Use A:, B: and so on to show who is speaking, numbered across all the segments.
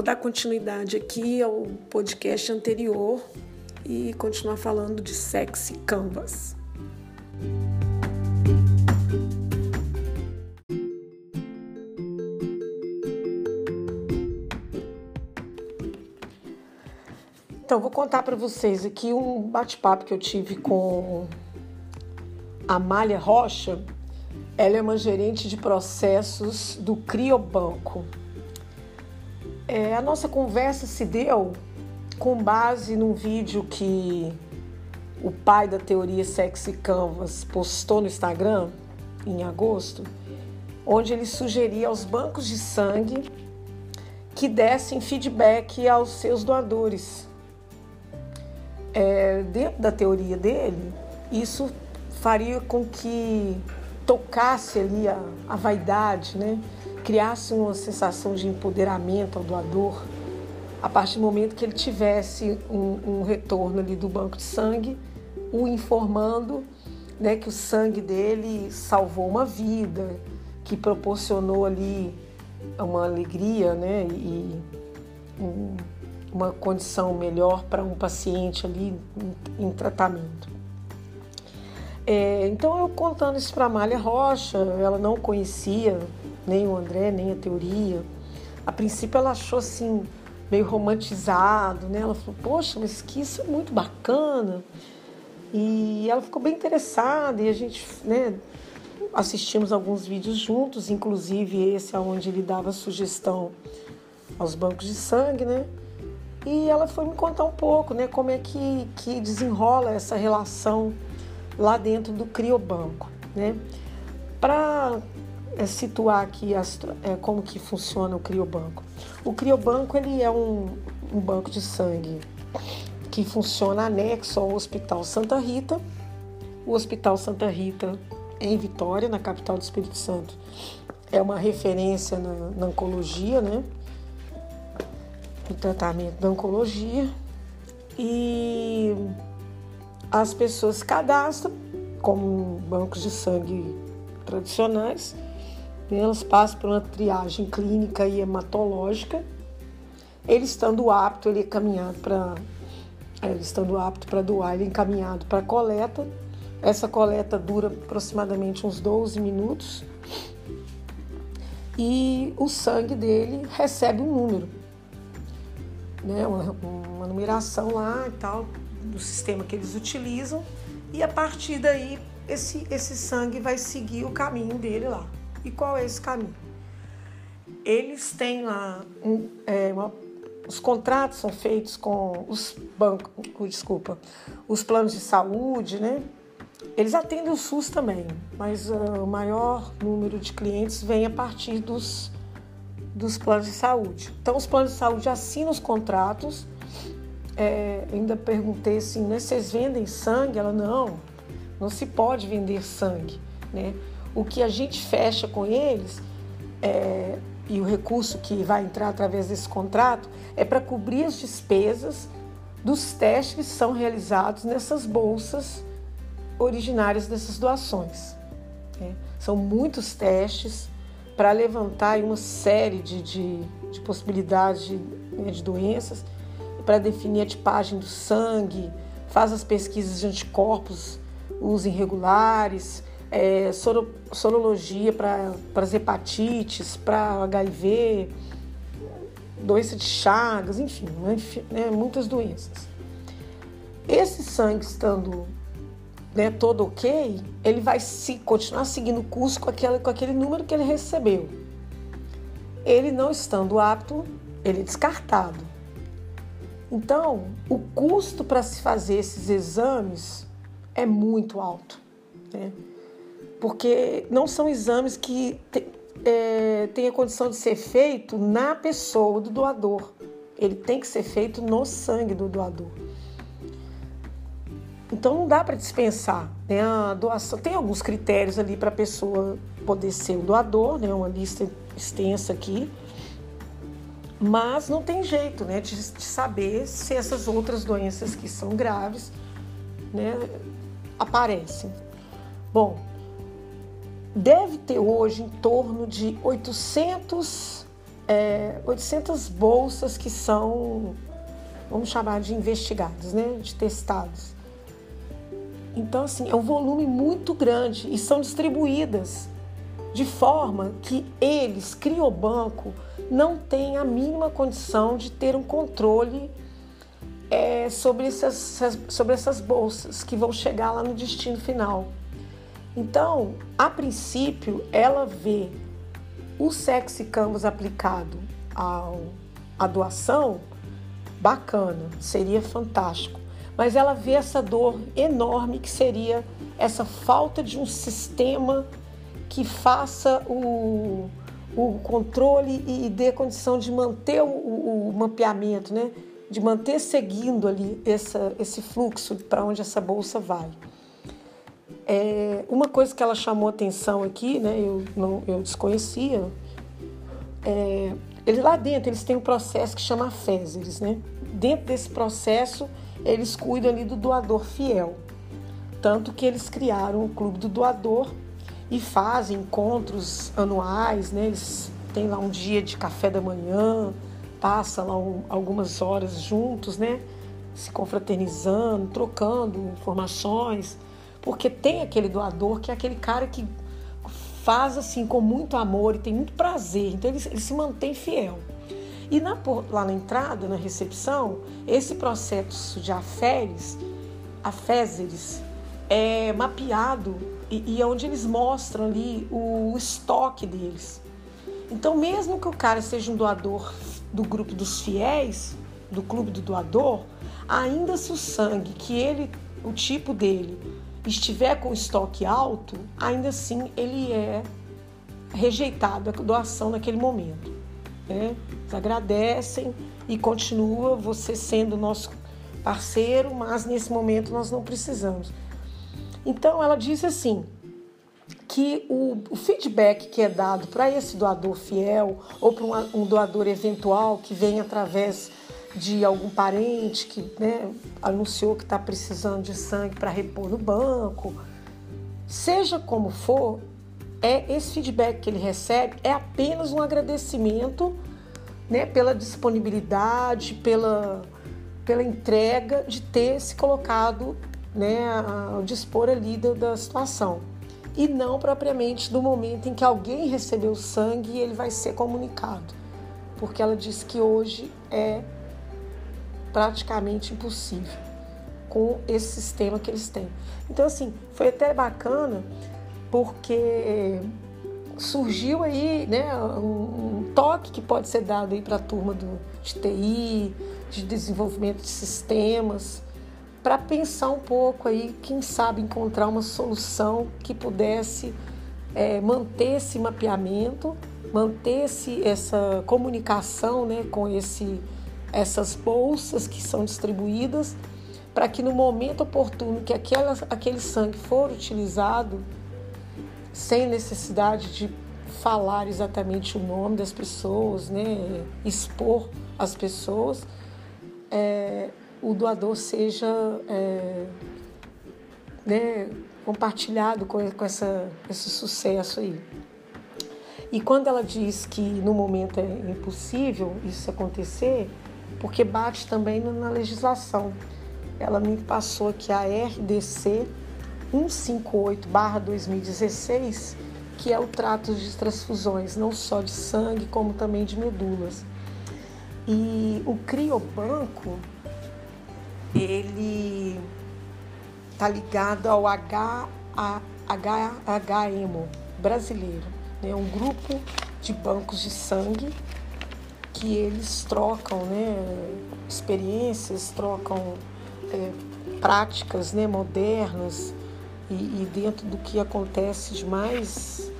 A: Vou dar continuidade aqui ao podcast anterior e continuar falando de sexy canvas. Então, vou contar para vocês aqui um bate-papo que eu tive com a Amália Rocha. Ela é uma gerente de processos do Criobanco. É, a nossa conversa se deu com base num vídeo que o pai da teoria Sexy Canvas postou no Instagram em agosto, onde ele sugeria aos bancos de sangue que dessem feedback aos seus doadores é, dentro da teoria dele, isso faria com que tocasse ali a, a vaidade, né? Criasse uma sensação de empoderamento ao doador a partir do momento que ele tivesse um, um retorno ali do banco de sangue, o informando né, que o sangue dele salvou uma vida, que proporcionou ali uma alegria né, e um, uma condição melhor para um paciente ali em, em tratamento. É, então eu contando isso para a Amália Rocha, ela não conhecia nem o André, nem a teoria. A princípio ela achou assim, meio romantizado, né? Ela falou, poxa, mas que isso é muito bacana. E ela ficou bem interessada e a gente, né, assistimos alguns vídeos juntos, inclusive esse aonde ele dava sugestão aos bancos de sangue, né? E ela foi me contar um pouco, né, como é que, que desenrola essa relação lá dentro do criobanco, né? Para é, situar aqui as, é, como que funciona o criobanco. O criobanco ele é um, um banco de sangue que funciona anexo ao Hospital Santa Rita. O Hospital Santa Rita em Vitória, na capital do Espírito Santo, é uma referência na, na oncologia, né? no tratamento da oncologia e as pessoas cadastram como bancos de sangue tradicionais, elas passam por uma triagem clínica e hematológica. Ele estando apto, ele é caminhado para ele estando apto para doar, ele é encaminhado para coleta. Essa coleta dura aproximadamente uns 12 minutos. E o sangue dele recebe um número né, uma, uma numeração lá e tal, do sistema que eles utilizam, e a partir daí esse, esse sangue vai seguir o caminho dele lá. E qual é esse caminho? Eles têm lá um, é, uma, os contratos são feitos com os bancos, desculpa, os planos de saúde, né? Eles atendem o SUS também, mas uh, o maior número de clientes vem a partir dos dos planos de saúde. Então, os planos de saúde assinam os contratos. É, ainda perguntei assim, né, vocês vendem sangue? Ela, não, não se pode vender sangue. Né? O que a gente fecha com eles é, e o recurso que vai entrar através desse contrato é para cobrir as despesas dos testes que são realizados nessas bolsas originárias dessas doações. Né? São muitos testes, para levantar uma série de, de, de possibilidades de, né, de doenças, para definir a tipagem do sangue, faz as pesquisas de anticorpos, os irregulares, é, soro, sorologia para as hepatites, para HIV, doença de Chagas, enfim, né, muitas doenças. Esse sangue estando né, todo ok, ele vai se, continuar seguindo o curso com, aquela, com aquele número que ele recebeu. Ele não estando apto, ele é descartado. Então, o custo para se fazer esses exames é muito alto, né? porque não são exames que te, é, condição de ser feito na pessoa do doador. Ele tem que ser feito no sangue do doador. Então não dá para dispensar né, a doação. Tem alguns critérios ali para a pessoa poder ser o doador, né, uma lista extensa aqui, mas não tem jeito né, de, de saber se essas outras doenças que são graves né, aparecem. Bom, deve ter hoje em torno de 800 é, 800 bolsas que são, vamos chamar de investigados, né? De testados. Então, assim, é um volume muito grande e são distribuídas de forma que eles, Criobanco, não têm a mínima condição de ter um controle é, sobre, essas, sobre essas bolsas que vão chegar lá no destino final. Então, a princípio, ela vê o sexy canvas aplicado ao, à doação, bacana, seria fantástico. Mas ela vê essa dor enorme que seria essa falta de um sistema que faça o, o controle e dê condição de manter o, o mapeamento, né? de manter seguindo ali essa, esse fluxo para onde essa bolsa vai. É, uma coisa que ela chamou atenção aqui, né, eu, não, eu desconhecia, é, lá dentro eles têm um processo que chama FESERES, né? Dentro desse processo, eles cuidam ali do doador fiel. Tanto que eles criaram o Clube do Doador, e fazem encontros anuais, né? Eles têm lá um dia de café da manhã, passam lá um, algumas horas juntos, né? Se confraternizando, trocando informações, porque tem aquele doador que é aquele cara que faz assim com muito amor e tem muito prazer, então ele, ele se mantém fiel. E na, lá na entrada, na recepção, esse processo de aféres, aféseres, é mapeado e, e onde eles mostram ali o, o estoque deles. Então, mesmo que o cara seja um doador do grupo dos fiéis, do clube do doador, ainda se o sangue que ele, o tipo dele, estiver com estoque alto, ainda assim ele é rejeitado a doação naquele momento. Né? Eles agradecem e continua você sendo nosso parceiro, mas nesse momento nós não precisamos. Então ela diz assim que o, o feedback que é dado para esse doador fiel ou para um, um, doador eventual que vem através de algum parente que né, anunciou que está precisando de sangue para repor no banco, seja como for, é esse feedback que ele recebe é apenas um agradecimento né, pela disponibilidade, pela, pela entrega de ter se colocado né, ao dispor ali da, da situação. E não propriamente do momento em que alguém recebeu sangue e ele vai ser comunicado. Porque ela diz que hoje é praticamente impossível com esse sistema que eles têm. Então, assim, foi até bacana porque surgiu aí né, um, toque que pode ser dado aí para a turma do, de TI, de desenvolvimento de sistemas, para pensar um pouco aí, quem sabe encontrar uma solução que pudesse é, manter esse mapeamento, manter essa comunicação né, com esse, essas bolsas que são distribuídas, para que no momento oportuno que aquela, aquele sangue for utilizado, sem necessidade de falar exatamente o nome das pessoas, né, expor as pessoas, é, o doador seja é, né, compartilhado com, com essa, esse sucesso aí. E quando ela diz que no momento é impossível isso acontecer, porque bate também na legislação. Ela me passou aqui a RDC 158/2016, que é o trato de transfusões, não só de sangue, como também de medulas. E o criobanco ele está ligado ao HHMO brasileiro, né? um grupo de bancos de sangue que eles trocam né, experiências, trocam é, práticas né, modernas e, e, dentro do que acontece de mais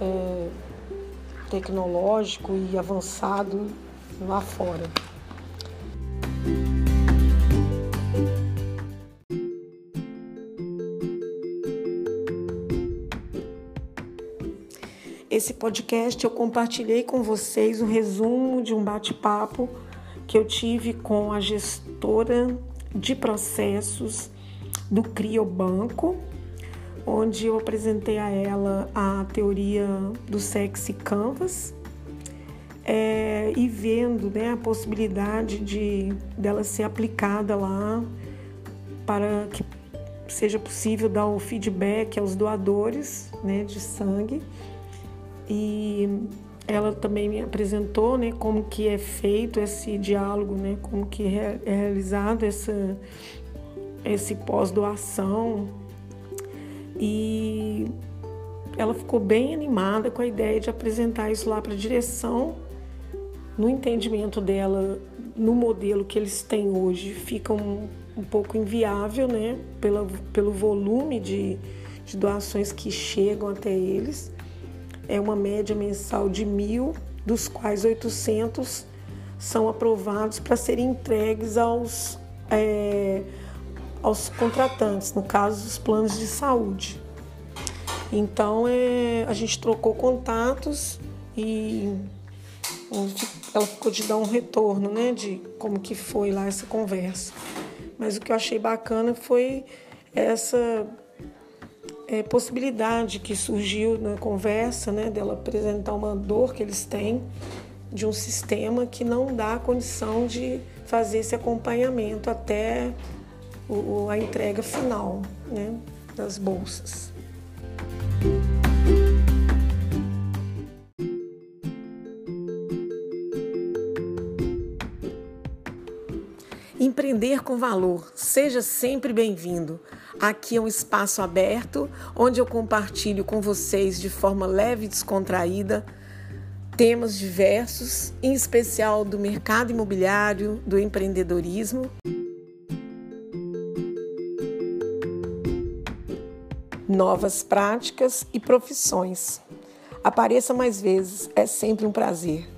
A: é, tecnológico e avançado lá fora. Esse podcast eu compartilhei com vocês o um resumo de um bate-papo que eu tive com a gestora de processos do Criobanco, onde eu apresentei a ela a teoria do Sexy Canvas, é, e vendo né, a possibilidade de dela ser aplicada lá para que seja possível dar o feedback aos doadores né, de sangue. E ela também me apresentou né, como que é feito esse diálogo, né, como que é realizado essa, esse pós-doação. E ela ficou bem animada com a ideia de apresentar isso lá para a direção. No entendimento dela, no modelo que eles têm hoje, fica um, um pouco inviável, né? Pela, pelo volume de, de doações que chegam até eles. É uma média mensal de mil, dos quais 800 são aprovados para serem entregues aos, é, aos contratantes, no caso, os planos de saúde. Então é, a gente trocou contatos e ela ficou de dar um retorno, né, de como que foi lá essa conversa. Mas o que eu achei bacana foi essa é, possibilidade que surgiu na conversa, né, dela apresentar uma dor que eles têm de um sistema que não dá condição de fazer esse acompanhamento até o, a entrega final, né, das bolsas. Empreender com valor. Seja sempre bem-vindo. Aqui é um espaço aberto onde eu compartilho com vocês de forma leve e descontraída temas diversos, em especial do mercado imobiliário, do empreendedorismo. Novas práticas e profissões. Apareça mais vezes, é sempre um prazer.